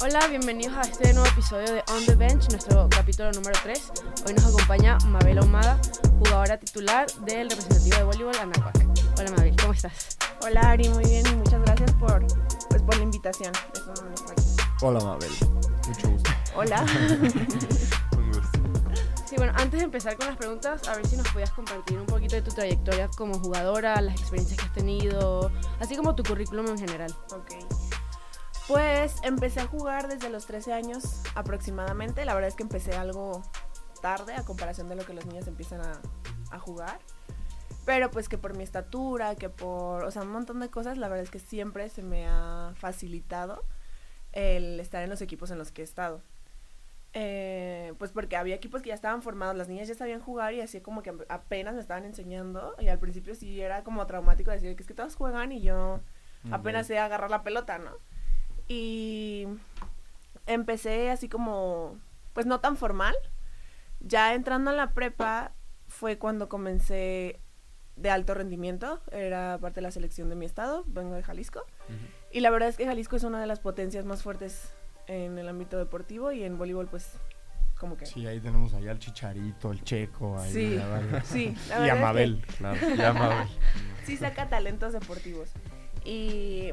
Hola, bienvenidos a este nuevo episodio de On the Bench, nuestro capítulo número 3. Hoy nos acompaña Mabel Ahumada, jugadora titular del representativo de voleibol Anahuac. Hola Mabel, ¿cómo estás? Hola Ari, muy bien y muchas gracias por, pues, por la invitación. Eso no está aquí. Hola Mabel, mucho gusto. Hola. Un gusto. Sí, bueno, antes de empezar con las preguntas, a ver si nos podías compartir un poquito de tu trayectoria como jugadora, las experiencias que has tenido, así como tu currículum en general. ok. Pues empecé a jugar desde los 13 años aproximadamente. La verdad es que empecé algo tarde a comparación de lo que los niños empiezan a, a jugar. Pero pues que por mi estatura, que por, o sea, un montón de cosas, la verdad es que siempre se me ha facilitado el estar en los equipos en los que he estado. Eh, pues porque había equipos que ya estaban formados, las niñas ya sabían jugar y así como que apenas me estaban enseñando y al principio sí era como traumático decir que es que todas juegan y yo apenas sé agarrar la pelota, ¿no? Y empecé así como, pues no tan formal. Ya entrando en la prepa fue cuando comencé de alto rendimiento, era parte de la selección de mi estado, vengo de Jalisco. Y la verdad es que Jalisco es una de las potencias más fuertes en el ámbito deportivo y en voleibol pues como que... Sí, ahí tenemos allá al Chicharito, el Checo, ahí Sí, la verdad. sí, la Y verdad a es que- Mabel, claro. Y a Mabel. sí saca talentos deportivos. Y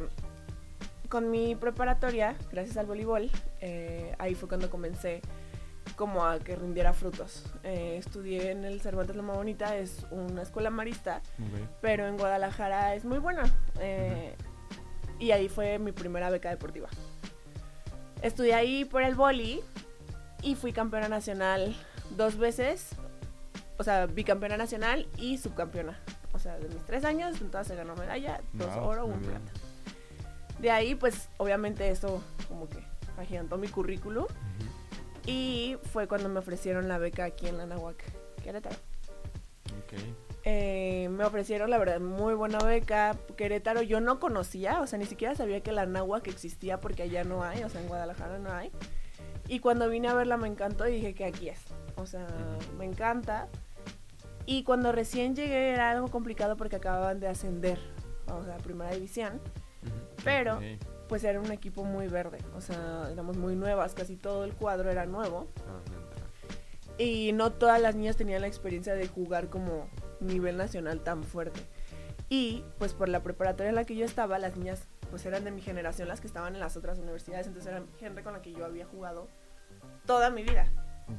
con mi preparatoria, gracias al voleibol, eh, ahí fue cuando comencé como a que rindiera frutos. Eh, estudié en el Cervantes Loma Bonita, es una escuela marista, pero en Guadalajara es muy buena. eh, Y ahí fue mi primera beca deportiva. Estudié ahí por el boli y fui campeona nacional dos veces. O sea, bicampeona nacional y subcampeona. O sea, de mis tres años, en todas se ganó medalla, dos oro, un plata. De ahí, pues, obviamente eso como que agigantó mi currículum. Ujú. Y fue cuando me ofrecieron la beca aquí en la Nahuac, Querétaro. Eh, me ofrecieron, la verdad, muy buena beca. Querétaro yo no conocía, o sea, ni siquiera sabía que la Nahuac existía porque allá no hay, o sea, en Guadalajara no hay. Y cuando vine a verla me encantó y dije que aquí es. O sea, me encanta. Y cuando recién llegué era algo complicado porque acababan de ascender, o sea, primera división. Pero-. Pues era un equipo muy verde, o sea, éramos muy nuevas, casi todo el cuadro era nuevo. Ah. Y no todas las niñas tenían la experiencia de jugar como nivel nacional tan fuerte. Y pues por la preparatoria en la que yo estaba, las niñas pues eran de mi generación las que estaban en las otras universidades, entonces eran gente con la que yo había jugado toda mi vida,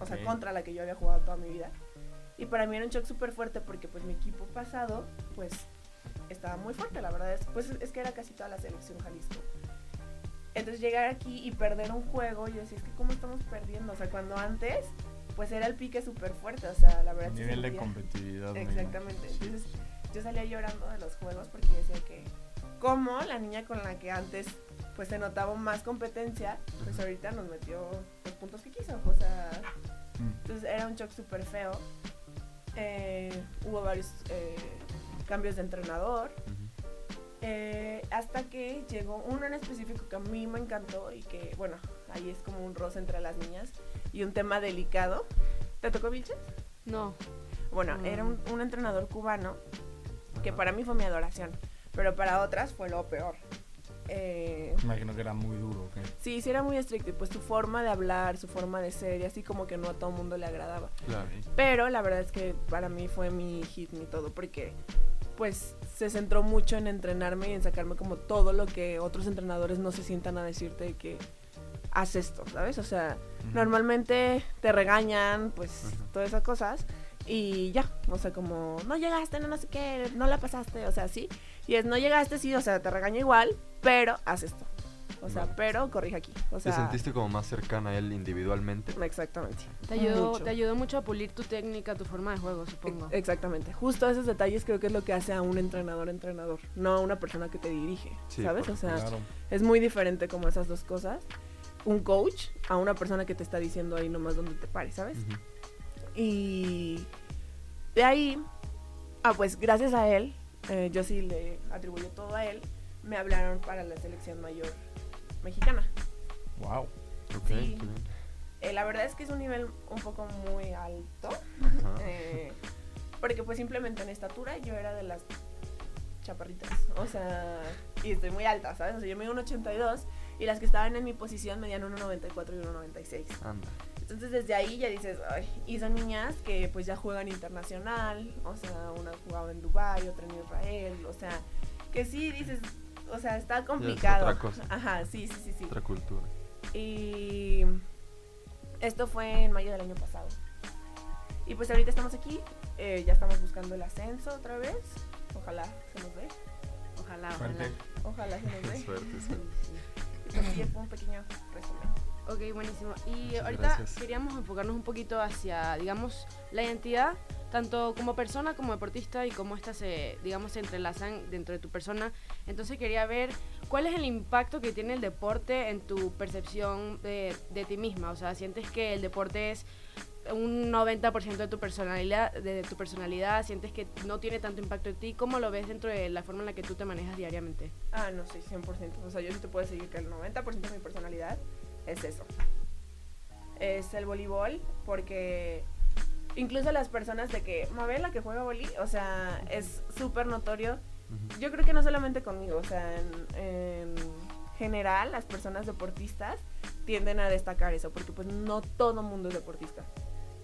o sea, contra la que yo había jugado toda mi vida. Y para mí era un shock súper fuerte porque pues mi equipo pasado pues estaba muy fuerte, la verdad es, pues es que era casi toda la selección Jalisco. Entonces llegar aquí y perder un juego, yo decía, es que cómo estamos perdiendo, o sea, cuando antes pues era el pique súper fuerte, o sea, la verdad Nivel de competitividad. me Exactamente. Entonces yo salía llorando de los juegos porque decía que como la niña con la que antes pues se notaba más competencia, pues ahorita nos metió los puntos que quiso, o sea, Mm. entonces era un shock súper feo. Eh, hubo varios eh, cambios de entrenador. Eh, hasta que llegó uno en específico que a mí me encantó y que, bueno, ahí es como un roce entre las niñas y un tema delicado. ¿Te tocó Vilches? No. Bueno, Mm. era un, un entrenador cubano que para mí fue mi adoración, pero para otras fue lo peor. Eh, Me Imagino que era muy duro. ok. sí, sí era muy estricto y pues su forma de hablar, su forma de ser y así como que no a todo el mundo le agradaba. Claro. Pero la verdad es que para mí fue mi hit, mi todo, porque pues se centró mucho en entrenarme y en sacarme como todo lo que otros entrenadores no se sientan a decirte de que haz esto, ¿sabes? O sea, normalmente te regañan, pues todas esas cosas y ya, o sea, como no llegaste, no, no sé qué, no la pasaste, o sea, sí. Y es no llegaste, sí, o sea, te regaña igual, pero haz esto. O sea, Vale. pero corrige aquí. O sea, ¿Te sentiste como más cercana a él individualmente? Exactamente. Te ayudó, Mucho. te ayudó mucho a pulir tu técnica, tu forma de juego, supongo. Exactamente. Justo esos detalles creo que es lo que hace a un entrenador entrenador, no a una persona que te dirige, Sí, ¿sabes? O sea, Claro. es muy diferente como esas dos cosas. Un coach a una persona que te está diciendo ahí nomás donde te pares, ¿sabes? Y de ahí, ah, pues gracias a él, eh, yo sí le atribuyo todo a él, me hablaron para la selección mayor mexicana. Wow. Ok, Sí. Eh, la verdad es que es un nivel un poco muy alto, eh, porque pues simplemente en estatura yo era de las chaparritas. O sea, y estoy muy alta, ¿sabes? O sea, yo mido un 82 y las que estaban en mi posición medían 1,94 y 1,96. Anda. Entonces desde ahí ya dices, ay, y son niñas que pues ya juegan internacional, o sea, una jugaba en Dubai, otra en Israel, o sea, que sí dices, o sea, está complicado. otra cosa. Ajá, sí, sí, sí, sí. Otra cultura. Y esto fue en mayo del año pasado. Y pues ahorita estamos aquí, eh, ya estamos buscando el ascenso otra vez. Ojalá se nos dé. Ojalá, ojalá. Ojalá se nos dé. suerte, suerte. pues sí, fue un pequeño resumen. Ok, buenísimo. Y Muchas ahorita gracias. queríamos enfocarnos un poquito hacia, digamos, la identidad, tanto como persona como deportista y cómo estas se, digamos, se entrelazan dentro de tu persona. Entonces quería ver cuál es el impacto que tiene el deporte en tu percepción de, de ti misma. O sea, sientes que el deporte es un 90% de tu personalidad, de tu personalidad, sientes que no tiene tanto impacto en ti, ¿cómo lo ves dentro de la forma en la que tú te manejas diariamente? Ah, no, sí, 100%. O sea, yo sí te puedo decir que el 90% de mi personalidad es eso. Es el voleibol, porque incluso las personas de que, Mabel, la que juega voli, o sea, es súper notorio. Yo creo que no solamente conmigo, o sea, en, en general las personas deportistas tienden a destacar eso, porque pues no todo mundo es deportista.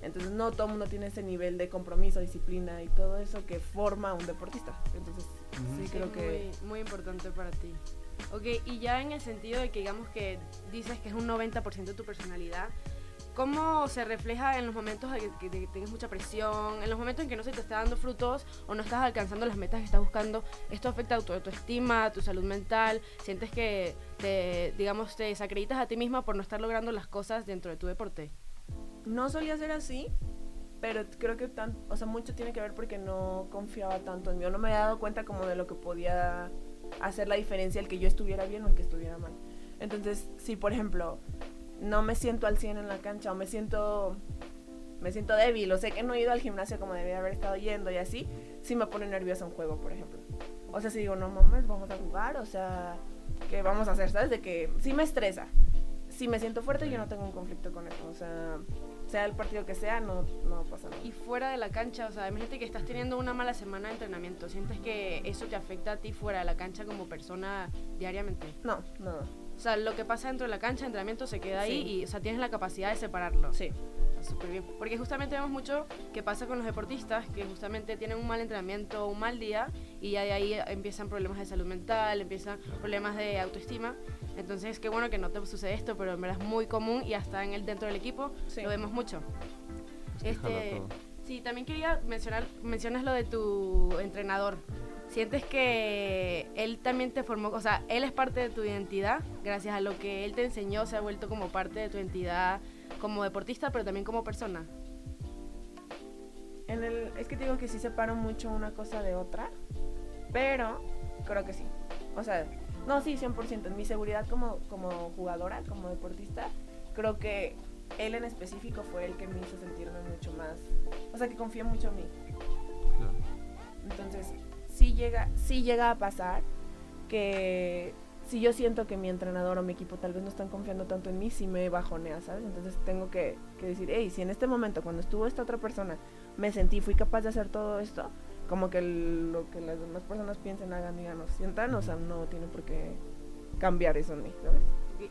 Entonces no todo mundo tiene ese nivel de compromiso, disciplina y todo eso que forma un deportista. Entonces sí Sí, creo que... muy, muy importante para ti. Ok, y ya en el sentido de que digamos que dices que es un 90% de tu personalidad, ¿cómo se refleja en los momentos en que, que tengas mucha presión, en los momentos en que no se te está dando frutos o no estás alcanzando las metas que estás buscando? ¿Esto afecta a tu autoestima, a tu salud mental? ¿Sientes que te, digamos, te desacreditas a ti misma por no estar logrando las cosas dentro de tu deporte? No solía ser así, pero creo que tan, o sea, mucho tiene que ver porque no confiaba tanto en mí, o no me había dado cuenta como de lo que podía hacer la diferencia el que yo estuviera bien o el que estuviera mal. Entonces, si por ejemplo no me siento al 100 en la cancha o me siento me siento débil o sé que no he ido al gimnasio como debía haber estado yendo y así, sí me pone nerviosa un juego, por ejemplo. O sea, si digo, no mames, vamos a jugar, o sea, ¿qué vamos a hacer? ¿Sabes? De que sí me estresa. Si me siento fuerte, yo no tengo un conflicto con eso. O sea, sea el partido que sea, no, no pasa nada. Y fuera de la cancha, o sea, imagínate que estás teniendo una mala semana de entrenamiento, ¿sientes que eso te afecta a ti fuera de la cancha como persona diariamente? No, no, O sea, lo que pasa dentro de la cancha, el entrenamiento se queda ahí y, o sea, tienes la capacidad de separarlo. sí. Está súper bien. Porque justamente vemos mucho que pasa con los deportistas que justamente tienen un mal entrenamiento, un mal día y ya de ahí empiezan problemas de salud mental, empiezan problemas de autoestima. Entonces, qué bueno que no te sucede esto, pero en verdad es muy común y hasta en el dentro del equipo Sí. lo vemos mucho. Este, sí, también quería mencionar, mencionas lo de tu entrenador. ¿Sientes que él también te formó, o sea, él es parte de tu identidad? Gracias a lo que él te enseñó, se ha vuelto como parte de tu identidad como deportista, pero también como persona. En el, es que te digo que sí separo mucho una cosa de otra, pero creo que sí. O sea, no, sí, 100%. En mi seguridad como, como jugadora, como deportista, creo que él en específico fue el que me hizo sentirme mucho más. O sea, que confió mucho en mí. Claro. Entonces, sí llega, sí llega a pasar que si yo siento que mi entrenador o mi equipo tal vez no están confiando tanto en mí, sí me bajonea, ¿sabes? Entonces tengo que, que decir, hey, si en este momento, cuando estuvo esta otra persona, me sentí, fui capaz de hacer todo esto, como que el- lo que las demás personas piensen, hagan, digan o sientan, o sea, no tiene por qué cambiar eso en mí, ¿sabes?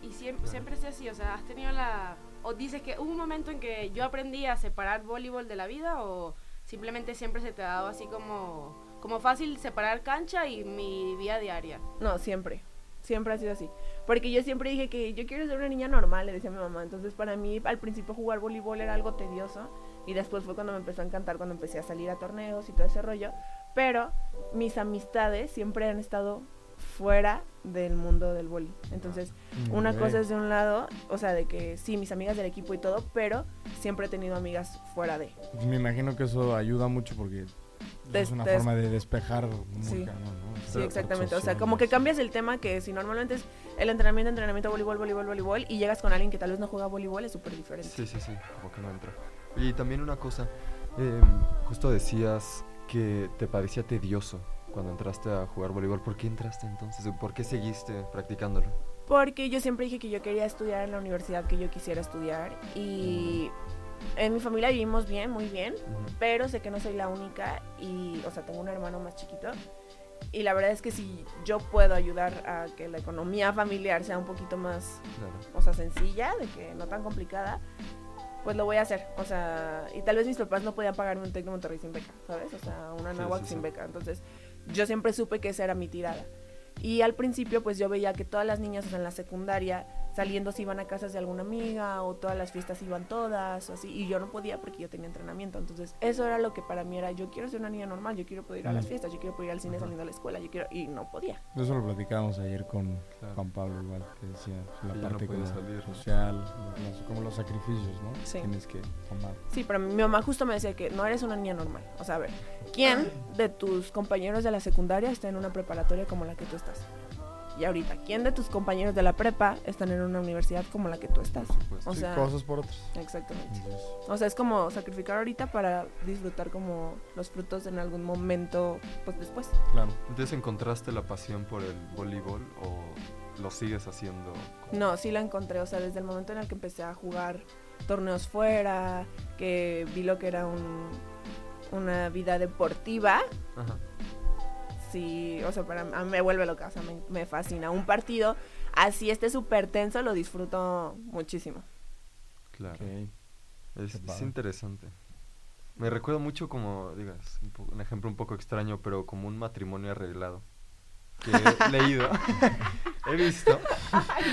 Y siempre, siempre es así, o sea, has tenido la... O dices que hubo un momento en que yo aprendí a separar voleibol de la vida o simplemente siempre se te ha dado así como, como fácil separar cancha y mi vida diaria. No, siempre. Siempre ha sido así. Porque yo siempre dije que yo quiero ser una niña normal, le decía a mi mamá. Entonces, para mí, al principio jugar voleibol era algo tedioso. Y después fue cuando me empezó a encantar, cuando empecé a salir a torneos y todo ese rollo. Pero mis amistades siempre han estado fuera del mundo del vóley. Entonces, una Ok. cosa es de un lado, o sea, de que sí, mis amigas del equipo y todo, pero siempre he tenido amigas fuera de. Me imagino que eso ayuda mucho porque Des- es una des- forma de despejar muy Sí. cañón, ¿no? Sí, exactamente. O sea, como que cambias el tema que si normalmente es el entrenamiento, entrenamiento, voleibol, voleibol, voleibol, y llegas con alguien que tal vez no juega voleibol, es súper diferente. Sí, sí, sí, como que no entra. Y también una cosa, eh, justo decías que te parecía tedioso cuando entraste a jugar voleibol. ¿Por qué entraste entonces? ¿Por qué seguiste practicándolo? Porque yo siempre dije que yo quería estudiar en la universidad que yo quisiera estudiar y en mi familia vivimos bien, muy bien, Ujú. pero sé que no soy la única y, o sea, tengo un hermano más chiquito Y la verdad es que si yo puedo ayudar a que la economía familiar sea un poquito más, Claro. o sea, sencilla, de que no tan complicada, pues lo voy a hacer. O sea, y tal vez mis papás no podían pagarme un de Monterrey sin beca, ¿sabes? O sea, una náhuatl sí, sin sí. beca. Entonces, yo siempre supe que esa era mi tirada. Y al principio, pues yo veía que todas las niñas o sea, en la secundaria saliendo se iban a casas de alguna amiga o todas las fiestas iban todas o así. Y yo no podía porque yo tenía entrenamiento. Entonces, eso era lo que para mí era, yo quiero ser una niña normal, yo quiero poder ir a las fiestas, yo quiero poder ir al cine Ajá. saliendo de la escuela, yo quiero... Y no podía. Eso lo platicábamos ayer con Claro. Juan Pablo, igual, que decía la no parte puede como salir, ¿no? social, como los sacrificios, ¿no? Sí. Tienes que tomar. Sí, pero mi mamá justo me decía que no eres una niña normal. O sea, a ver, ¿quién de tus compañeros de la secundaria está en una preparatoria como la que tú estás? Y ahorita, ¿quién de tus compañeros de la prepa están en una universidad como la que tú estás? Por. O Sí, sea, cosas por otras. exactamente. Entonces, O sea, es como sacrificar ahorita para disfrutar como los frutos en algún momento, pues después. claro. Entonces, ¿encontraste la pasión por el voleibol o lo sigues haciendo? como- No, sí la encontré. O sea, desde el momento en el que empecé a jugar torneos fuera, que vi lo que era un, una vida deportiva, Ajá. Sí, o sea, para a mí me vuelve loca, o sea, me, me fascina. Un partido así esté súper tenso, lo disfruto muchísimo. Claro. Es, interesante. Me recuerda mucho como, digas, un, po- un ejemplo un poco extraño, pero como un matrimonio arreglado. Que he leído, he visto.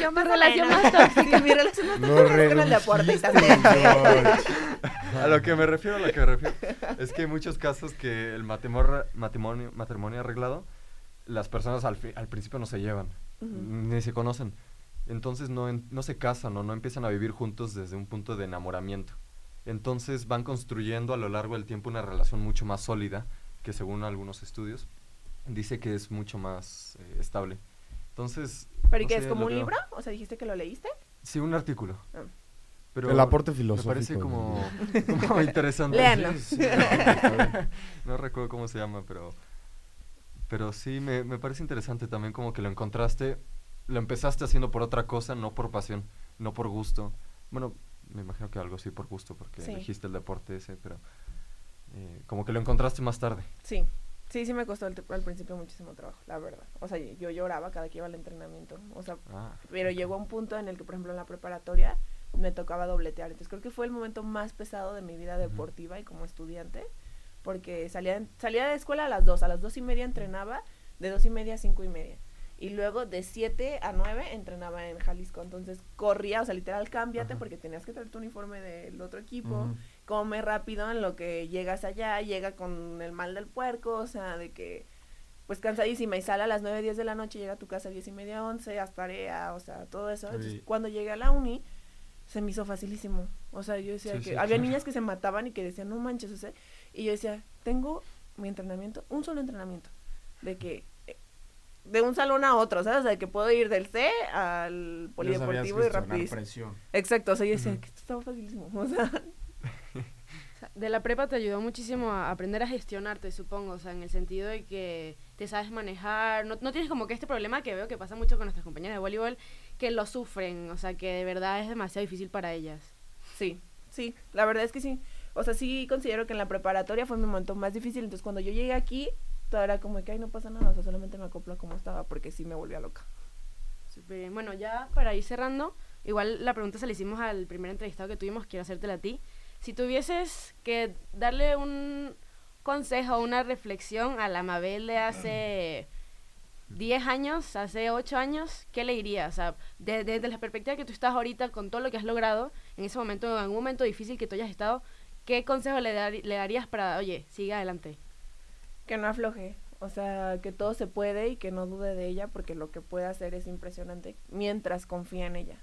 Yo mi relación más tóxica. mi relación más tóxica es con el deporte y también. A lo que me refiero, a lo que me refiero, es que hay muchos casos que el matrimonio, matrimonio, matrimonio arreglado, las personas al, fi- al principio no se llevan, ni se conocen. Entonces no, en- no se casan o no empiezan a vivir juntos desde un punto de enamoramiento. Entonces van construyendo a lo largo del tiempo una relación mucho más sólida, que según algunos estudios, dice que es mucho más eh, estable. Entonces... ¿Pero y sé, es como un veo- libro? O sea, dijiste que lo leíste. Sí, un artículo. Ah. Pero El aporte Me filosófico. parece como, como interesante. Léanlo. Sí, sí, bien. No recuerdo cómo se llama, pero pero sí me, me parece interesante también como que lo encontraste, lo empezaste haciendo por otra cosa, no por pasión, no por gusto. Bueno, me imagino que algo sí por gusto porque Sí. elegiste el deporte ese, pero eh, como que lo encontraste más tarde. Sí. Sí, sí me costó al, al principio muchísimo trabajo, la verdad. O sea, yo lloraba cada que iba al entrenamiento. O sea, Ah, pero ok. llegó un punto en el que, por ejemplo, en la preparatoria me tocaba dobletear. Entonces creo que fue el momento más pesado de mi vida deportiva y como estudiante, porque salía, salía de escuela a las 2, a las dos y media entrenaba, de dos y media a cinco y media. Y luego de 7 a 9 entrenaba en Jalisco. Entonces corría, o sea, literal, cámbiate porque tenías que traer tu uniforme del otro equipo. Come rápido en lo que llegas allá, llega con el mal del puerco, o sea, de que pues cansadísima y sale a las 9, 10 de la noche, llega a tu casa a 10 y media, 11, haz tarea, o sea, todo eso. Entonces, cuando llegué a la uni, se me hizo facilísimo. O sea, yo decía Sí, que sí, había claro. niñas que se mataban y que decían, no manches, o sea, y yo decía, tengo mi entrenamiento, un solo entrenamiento, de que eh, de un salón a otro, ¿sabes? O sea, que puedo ir del C al polideportivo y rapidísimo. presión. Exacto, o sea, yo decía que esto estaba facilísimo. O sea, O sea, De la prepa te ayudó muchísimo a aprender a gestionarte, supongo, o sea, en el sentido de que te sabes manejar, no, no tienes como que este problema que veo que pasa mucho con nuestras compañeras de voleibol, que lo sufren, o sea, que de verdad es demasiado difícil para ellas. Sí, sí, la verdad es que sí. O sea, sí considero que en la preparatoria fue mi momento más difícil. Entonces, cuando yo llegué aquí, todo era como que, ay, no pasa nada. O sea, solamente me acoplo a como estaba porque sí me volvía loca. Súper bien. Bueno, ya para ir cerrando, igual la pregunta se la hicimos al primer entrevistado que tuvimos, quiero hacértela a ti. Si tuvieses que darle un consejo, una reflexión a la Mabel de hace 10 años, hace 8 años, ¿qué le dirías? O sea, de- desde la perspectiva que tú estás ahorita con todo lo que has logrado, en ese momento, en algún momento difícil que tú hayas estado, ¿qué consejo le, dar- le darías para, oye, sigue adelante? Que no afloje. O sea, que todo se puede y que no dude de ella porque lo que puede hacer es impresionante mientras confía en ella.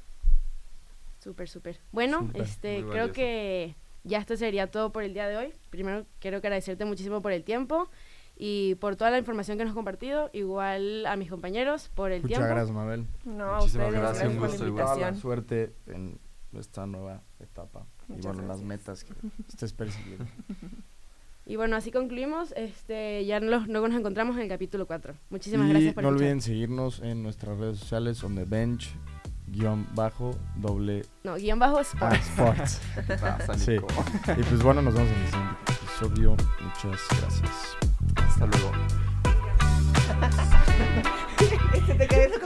Súper, súper. Bueno, este, creo valioso. que ya esto sería todo por el día de hoy. Primero, quiero agradecerte muchísimo por el tiempo y por toda la información que nos has compartido. Igual a mis compañeros por el Muchas tiempo. gracias, Mabel. No, Muchísimas ustedes, gracias, gracias, un por la gusto igual. La suerte en esta nueva etapa. Muchas y bueno, las gracias. metas que estés persiguiendo. Y bueno, así concluimos. Este, ya nos, luego nos encontramos en el capítulo 4. Muchísimas y gracias por no escuchar. olviden seguirnos en nuestras redes sociales, on the bench, guion bajo, doble No, guion bajo ah, Sports. sports. ¿Qué pasa, Sí. Y pues bueno, nos vemos en el siguiente episodio. Muchas gracias. Hasta luego.